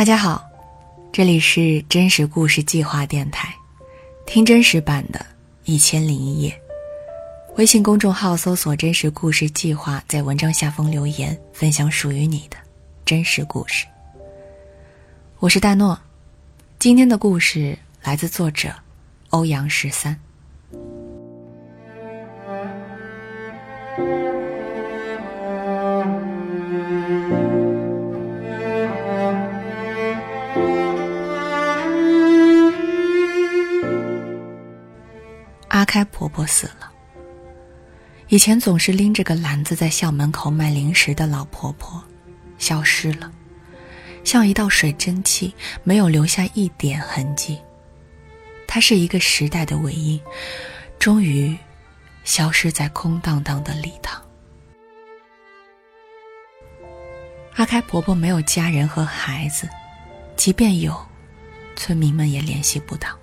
大家好，这里是真实故事计划电台，听真实版的《一千零一夜》。微信公众号搜索“真实故事计划”，在文章下方留言，分享属于你的真实故事。我是大诺，今天的故事来自作者欧阳十三。阿开婆婆死了。以前总是拎着个篮子在校门口卖零食的老婆婆，消失了，像一道水蒸气，没有留下一点痕迹。她是一个时代的尾音，终于消失在空荡荡的礼堂。阿开婆婆没有家人和孩子，即便有，村民们也联系不到。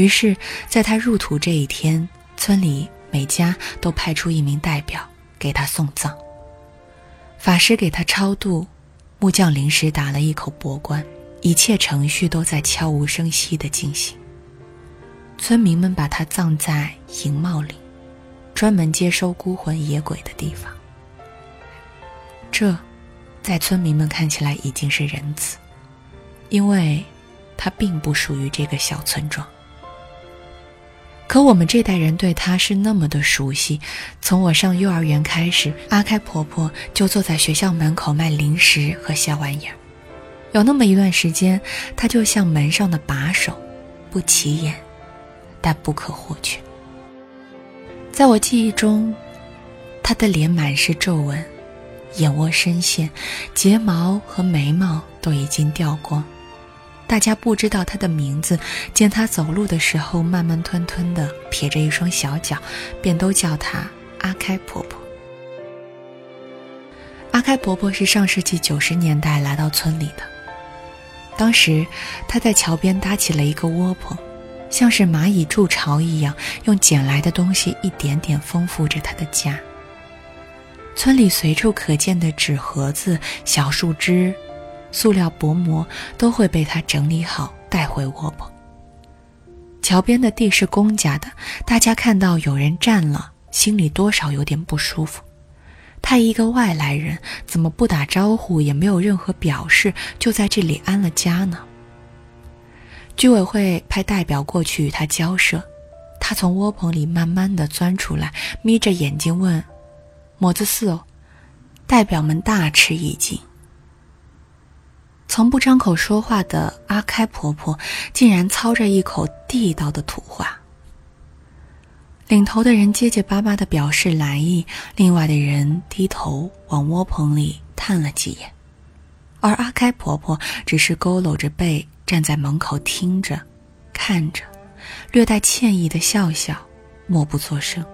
于是，在他入土这一天，村里每家都派出一名代表给他送葬。法师给他超度，木匠临时打了一口薄棺，一切程序都在悄无声息地进行。村民们把他葬在银帽里，专门接收孤魂野鬼的地方。这，在村民们看起来已经是仁慈，因为，他并不属于这个小村庄。可我们这代人对她是那么的熟悉，从我上幼儿园开始，阿开婆婆就坐在学校门口卖零食和小玩意儿。有那么一段时间，她就像门上的把手，不起眼，但不可或缺。在我记忆中，她的脸满是皱纹，眼窝深陷，睫毛和眉毛都已经掉光。大家不知道她的名字，见她走路的时候慢慢吞吞的撇着一双小脚，便都叫她阿开婆婆。阿开婆婆是上世纪九十年代来到村里的，当时她在桥边搭起了一个窝棚，像是蚂蚁筑巢一样，用捡来的东西一点点丰富着她的家。村里随处可见的纸盒子、小树枝。塑料薄膜都会被他整理好带回窝棚。桥边的地是公家的，大家看到有人占了，心里多少有点不舒服。他一个外来人，怎么不打招呼，也没有任何表示，就在这里安了家呢？居委会派代表过去与他交涉，他从窝棚里慢慢的钻出来，眯着眼睛问：“么子事哦？”代表们大吃一惊。从不张口说话的阿开婆婆，竟然操着一口地道的土话。领头的人结结巴巴的表示来意，另外的人低头往窝棚里探了几眼，而阿开婆婆只是佝偻着背站在门口听着，看着，略带歉意的笑笑，默不作声。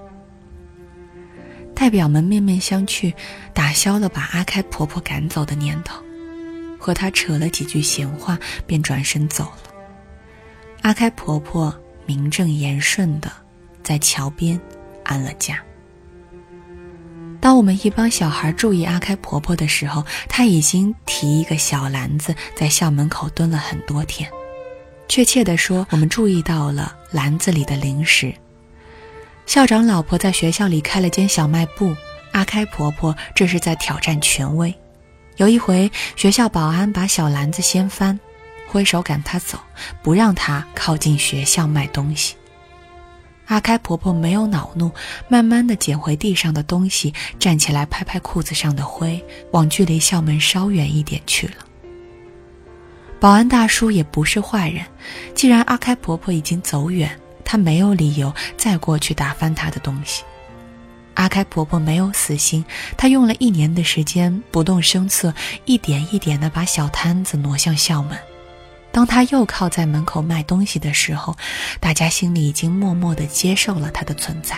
代表们面面相觑，打消了把阿开婆婆赶走的念头。和他扯了几句闲话，便转身走了。阿开婆婆名正言顺的在桥边安了家。当我们一帮小孩注意阿开婆婆的时候，她已经提一个小篮子在校门口蹲了很多天。确切的说，我们注意到了篮子里的零食。校长老婆在学校里开了间小卖部，阿开婆婆这是在挑战权威。有一回，学校保安把小篮子掀翻，挥手赶他走，不让他靠近学校卖东西。阿开婆婆没有恼怒，慢慢的捡回地上的东西，站起来拍拍裤子上的灰，往距离校门稍远一点去了。保安大叔也不是坏人，既然阿开婆婆已经走远，他没有理由再过去打翻她的东西。阿开婆婆没有死心，她用了一年的时间，不动声色，一点一点地把小摊子挪向校门。当她又靠在门口卖东西的时候，大家心里已经默默地接受了她的存在。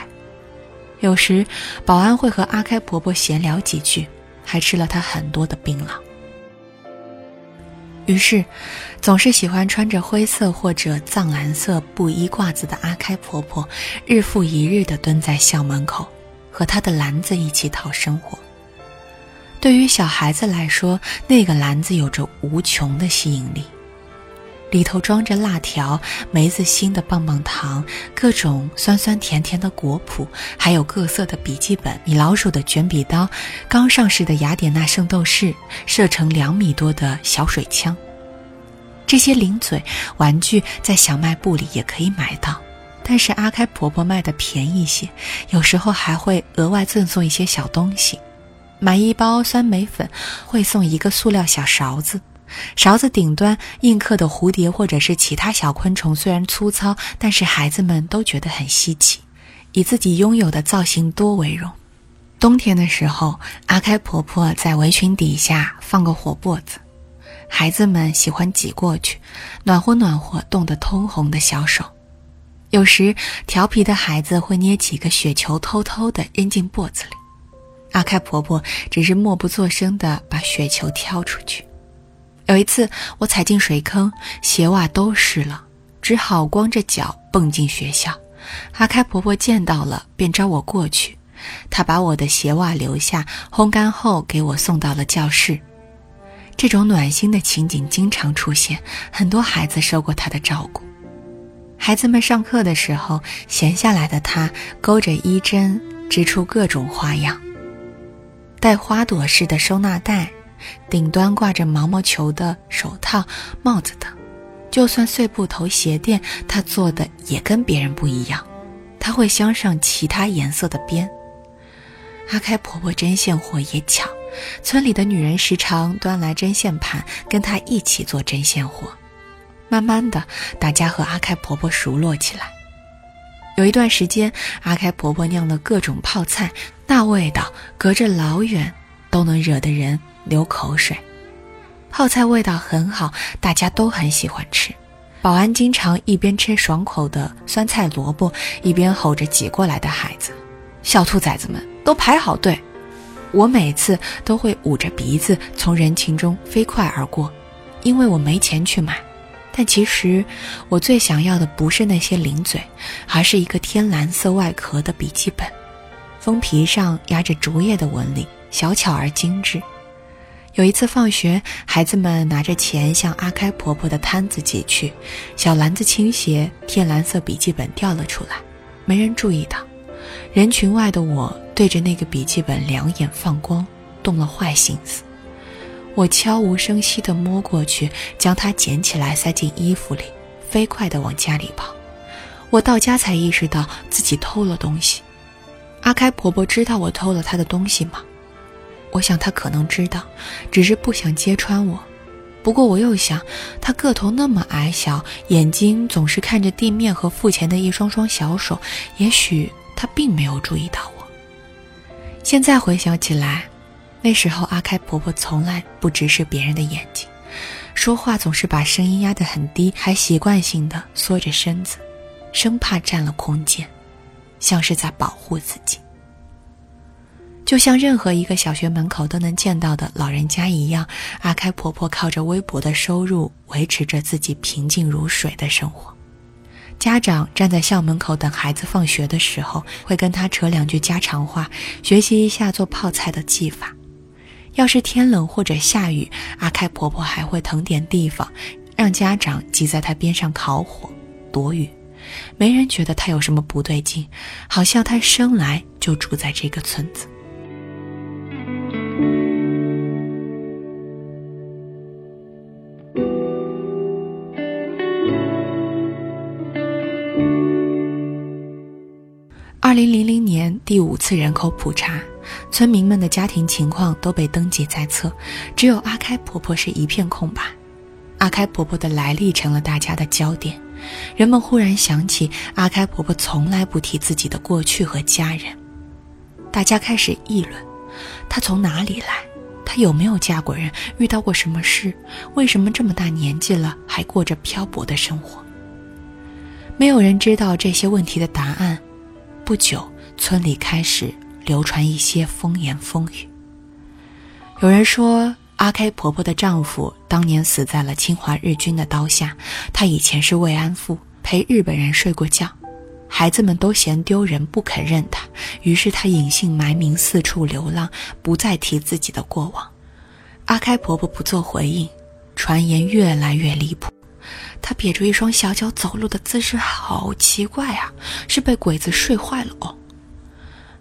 有时，保安会和阿开婆婆闲聊几句，还吃了她很多的槟榔。于是，总是喜欢穿着灰色或者藏蓝色布衣褂子的阿开婆婆，日复一日地蹲在校门口。和他的篮子一起讨生活。对于小孩子来说，那个篮子有着无穷的吸引力，里头装着辣条、梅子心的棒棒糖、各种酸酸甜甜的果脯，还有各色的笔记本、米老鼠的卷笔刀、刚上市的雅典娜圣斗士、射程两米多的小水枪。这些零嘴玩具在小卖部里也可以买到，但是阿开婆婆卖的便宜些，有时候还会额外赠送一些小东西。买一包酸梅粉，会送一个塑料小勺子，勺子顶端印刻的蝴蝶或者是其他小昆虫，虽然粗糙，但是孩子们都觉得很稀奇，以自己拥有的造型多为荣。冬天的时候，阿开婆婆在围裙底下放个火簸子，孩子们喜欢挤过去，暖和暖和冻得通红的小手。有时调皮的孩子会捏几个雪球，偷偷地扔进簸子里。阿开婆婆只是默不作声地把雪球挑出去。有一次，我踩进水坑，鞋袜都湿了，只好光着脚蹦进学校。阿开婆婆见到了，便招我过去。她把我的鞋袜留下，烘干后给我送到了教室。这种暖心的情景经常出现，很多孩子受过她的照顾。孩子们上课的时候，闲下来的她勾着衣针，织出各种花样。带花朵式的收纳袋，顶端挂着毛毛球的手套、帽子等。就算碎布头鞋垫，她做的也跟别人不一样。她会镶上其他颜色的边。阿开婆婆针线活也巧，村里的女人时常端来针线盘，跟她一起做针线活。慢慢的，大家和阿开婆婆熟络起来。有一段时间，阿开婆婆酿的各种泡菜，那味道隔着老远都能惹得人流口水。泡菜味道很好，大家都很喜欢吃。保安经常一边吃爽口的酸菜萝卜，一边吼着挤过来的孩子：“小兔崽子们，都排好队！”我每次都会捂着鼻子从人群中飞快而过，因为我没钱去买。但其实，我最想要的不是那些零嘴，而是一个天蓝色外壳的笔记本，封皮上压着竹叶的纹理，小巧而精致。有一次放学，孩子们拿着钱向阿开婆婆的摊子挤去，小篮子倾斜，天蓝色笔记本掉了出来，没人注意到。人群外的我对着那个笔记本两眼放光，动了坏心思。我悄无声息地摸过去，将它捡起来塞进衣服里，飞快地往家里跑。我到家才意识到自己偷了东西。阿开婆婆知道我偷了她的东西吗？我想她可能知道，只是不想揭穿我。不过我又想，她个头那么矮小，眼睛总是看着地面和付钱的一双双小手，也许她并没有注意到我。现在回想起来。那时候，阿开婆婆从来不直视别人的眼睛，说话总是把声音压得很低，还习惯性的缩着身子，生怕占了空间，像是在保护自己。就像任何一个小学门口都能见到的老人家一样，阿开婆婆靠着微薄的收入维持着自己平静如水的生活。家长站在校门口等孩子放学的时候，会跟他扯两句家常话，学习一下做泡菜的技法。要是天冷或者下雨，阿开婆婆还会腾点地方，让家长挤在她边上烤火躲雨。没人觉得她有什么不对劲，好像她生来就住在这个村子。二零零零年第五次人口普查。村民们的家庭情况都被登记在册，只有阿开婆婆是一片空白。阿开婆婆的来历成了大家的焦点，人们忽然想起阿开婆婆从来不提自己的过去和家人。大家开始议论：她从哪里来？她有没有嫁过人？遇到过什么事？为什么这么大年纪了还过着漂泊的生活？没有人知道这些问题的答案。不久，村里开始。流传一些风言风语。有人说，阿开婆婆的丈夫当年死在了侵华日军的刀下。她以前是慰安妇，陪日本人睡过觉。孩子们都嫌丢人，不肯认他，于是他隐姓埋名四处流浪，不再提自己的过往。阿开婆婆不做回应，传言越来越离谱。她撇着一双小脚走路的姿势好奇怪啊，是被鬼子睡坏了哦。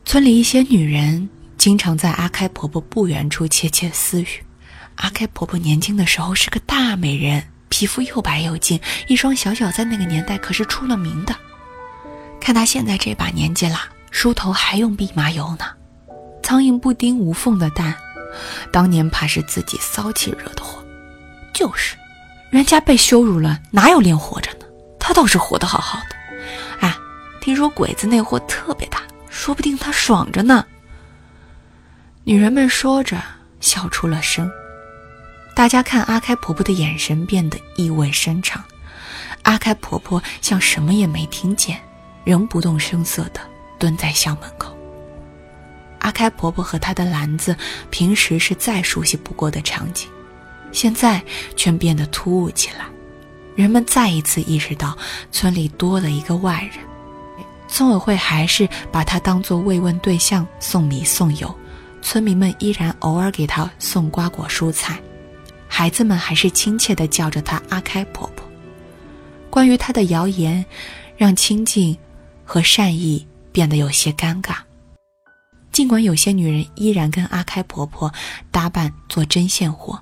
村里一些女人经常在阿开婆婆不远处窃窃私语。阿开婆婆年轻的时候是个大美人，皮肤又白又净，一双小脚在那个年代可是出了名的。看她现在这把年纪了，梳头还用蓖麻油呢。苍蝇不叮无缝的蛋，当年怕是自己骚气惹的祸。就是，人家被羞辱了，哪有脸活着呢？她倒是活得好好的。哎，听说鬼子那货特别大，说不定他爽着呢。女人们说着，笑出了声。大家看阿开婆婆的眼神变得意味深长，阿开婆婆像什么也没听见，仍不动声色地蹲在校门口。阿开婆婆和她的篮子平时是再熟悉不过的场景，现在却变得突兀起来。人们再一次意识到村里多了一个外人，村委会还是把她当作慰问对象，送米送油，村民们依然偶尔给她送瓜果蔬菜。孩子们还是亲切地叫着她阿开婆婆。关于她的谣言，让清静和善意变得有些尴尬。尽管有些女人依然跟阿开婆婆搭伴做针线活，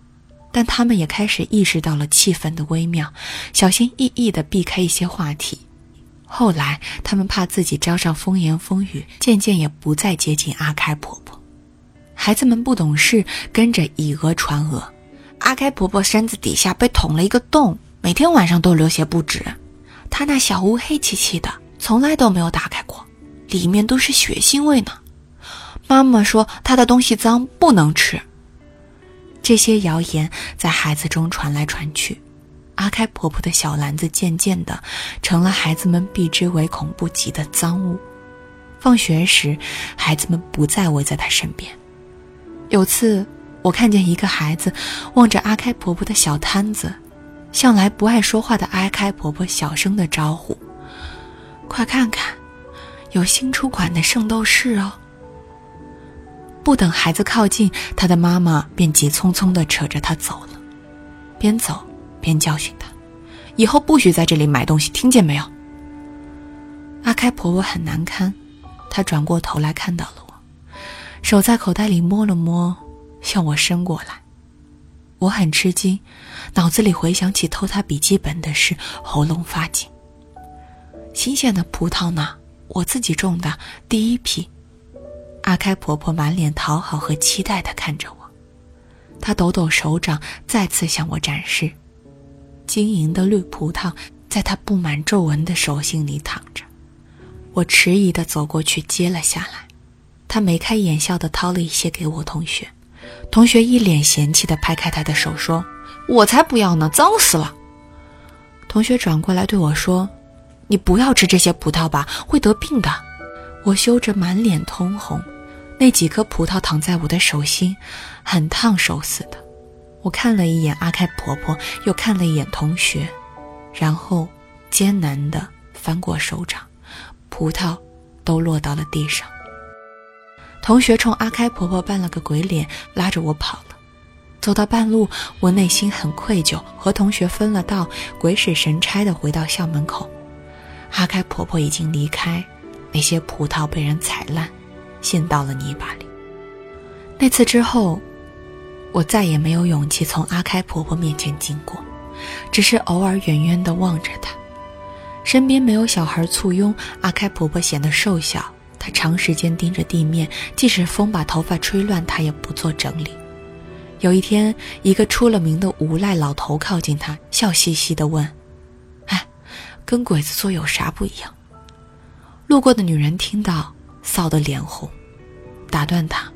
但他们也开始意识到了气氛的微妙，小心翼翼地避开一些话题。后来，他们怕自己招上风言风语，渐渐也不再接近阿开婆婆。孩子们不懂事，跟着以讹传讹。阿开婆婆身子底下被捅了一个洞，每天晚上都流血不止。她那小屋黑漆漆的，从来都没有打开过，里面都是血腥味呢。妈妈说她的东西脏，不能吃。这些谣言在孩子中传来传去，阿开婆婆的小篮子渐渐的成了孩子们避之唯恐不及的赃物。放学时，孩子们不再围在她身边。有次。我看见一个孩子望着阿开婆婆的小摊子，向来不爱说话的阿开婆婆小声的招呼：“快看看，有新出款的圣斗士哦。”不等孩子靠近，他的妈妈便急匆匆地扯着他走了，边走边教训他：“以后不许在这里买东西，听见没有？”阿开婆婆很难堪，她转过头来看到了我，手在口袋里摸了摸。向我伸过来，我很吃惊，脑子里回想起偷他笔记本的事，喉咙发紧。新鲜的葡萄呢？我自己种的第一批。阿开婆婆满脸讨好和期待地看着我，她抖抖手掌，再次向我展示，晶莹的绿葡萄在她布满皱纹的手心里躺着。我迟疑地走过去接了下来，她眉开眼笑地掏了一些给我同学。同学一脸嫌弃地拍开他的手，说：“我才不要呢，脏死了。”同学转过来对我说：“你不要吃这些葡萄吧，会得病的。”我羞着满脸通红，那几颗葡萄躺在我的手心，很烫手似的。我看了一眼阿开婆婆，又看了一眼同学，然后艰难地翻过手掌，葡萄都落到了地上。同学冲阿开婆婆扮了个鬼脸，拉着我跑了。走到半路，我内心很愧疚，和同学分了道，鬼使神差的回到校门口。阿开婆婆已经离开，那些葡萄被人踩烂，陷到了泥巴里。那次之后，我再也没有勇气从阿开婆婆面前经过，只是偶尔远远地望着她。身边没有小孩簇拥，阿开婆婆显得瘦小。她长时间盯着地面，即使风把头发吹乱，她也不做整理。有一天，一个出了名的无赖老头靠近她，笑嘻嘻地问：“哎，跟鬼子做有啥不一样？”路过的女人听到，臊得脸红，打断他：“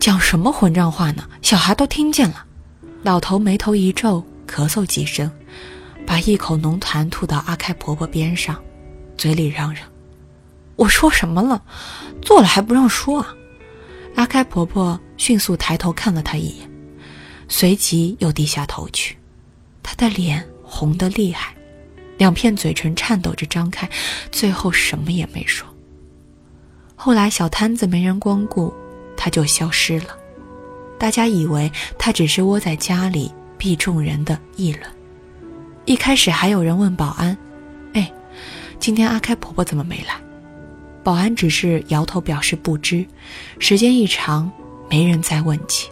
讲什么混账话呢？小孩都听见了。”老头眉头一皱，咳嗽几声，把一口浓痰吐到阿开婆婆边上，嘴里嚷嚷。我说什么了？做了还不让说啊！阿开婆婆迅速抬头看了他一眼，随即又低下头去。她的脸红得厉害，两片嘴唇颤抖着张开，最后什么也没说。后来小摊子没人光顾，他就消失了。大家以为他只是窝在家里避众人的议论。一开始还有人问保安：“哎，今天阿开婆婆怎么没来？”保安只是摇头表示不知。时间一长，没人再问起。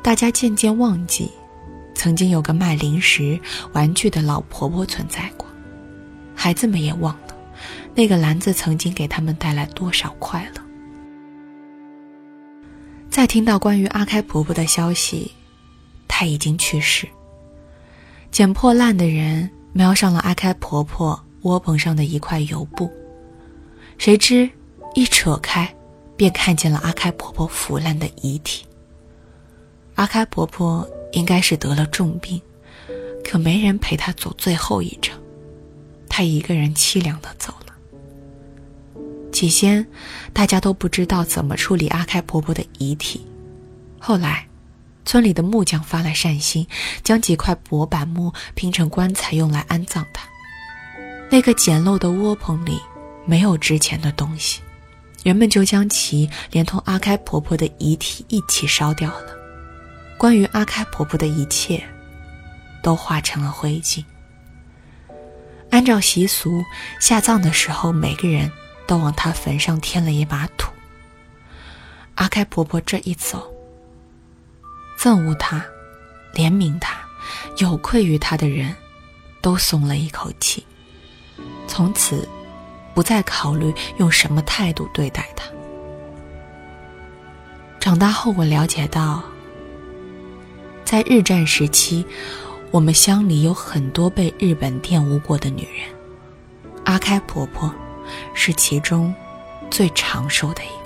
大家渐渐忘记，曾经有个卖零食、玩具的老婆婆存在过。孩子们也忘，那个篮子曾经给他们带来多少快乐。再听到关于阿开婆婆的消息，她已经去世。捡破烂的人瞄上了阿开婆婆窝棚上的一块油布。谁知，一扯开，便看见了阿开婆婆腐烂的遗体。阿开婆婆应该是得了重病，可没人陪她走最后一程，她一个人凄凉的走。起先，大家都不知道怎么处理阿开婆婆的遗体，后来，村里的木匠发来善心，将几块薄板木拼成棺材，用来安葬她。那个简陋的窝棚里。没有值钱的东西，人们就将其连同阿开婆婆的遗体一起烧掉了。关于阿开婆婆的一切，都化成了灰烬。按照习俗，下葬的时候，每个人都往她坟上添了一把土。阿开婆婆这一走，憎恶她、怜悯她、有愧于她的人，都松了一口气。从此。不再考虑用什么态度对待他。长大后，我了解到，在日战时期，我们乡里有很多被日本玷污过的女人，阿开婆婆是其中最长寿的一。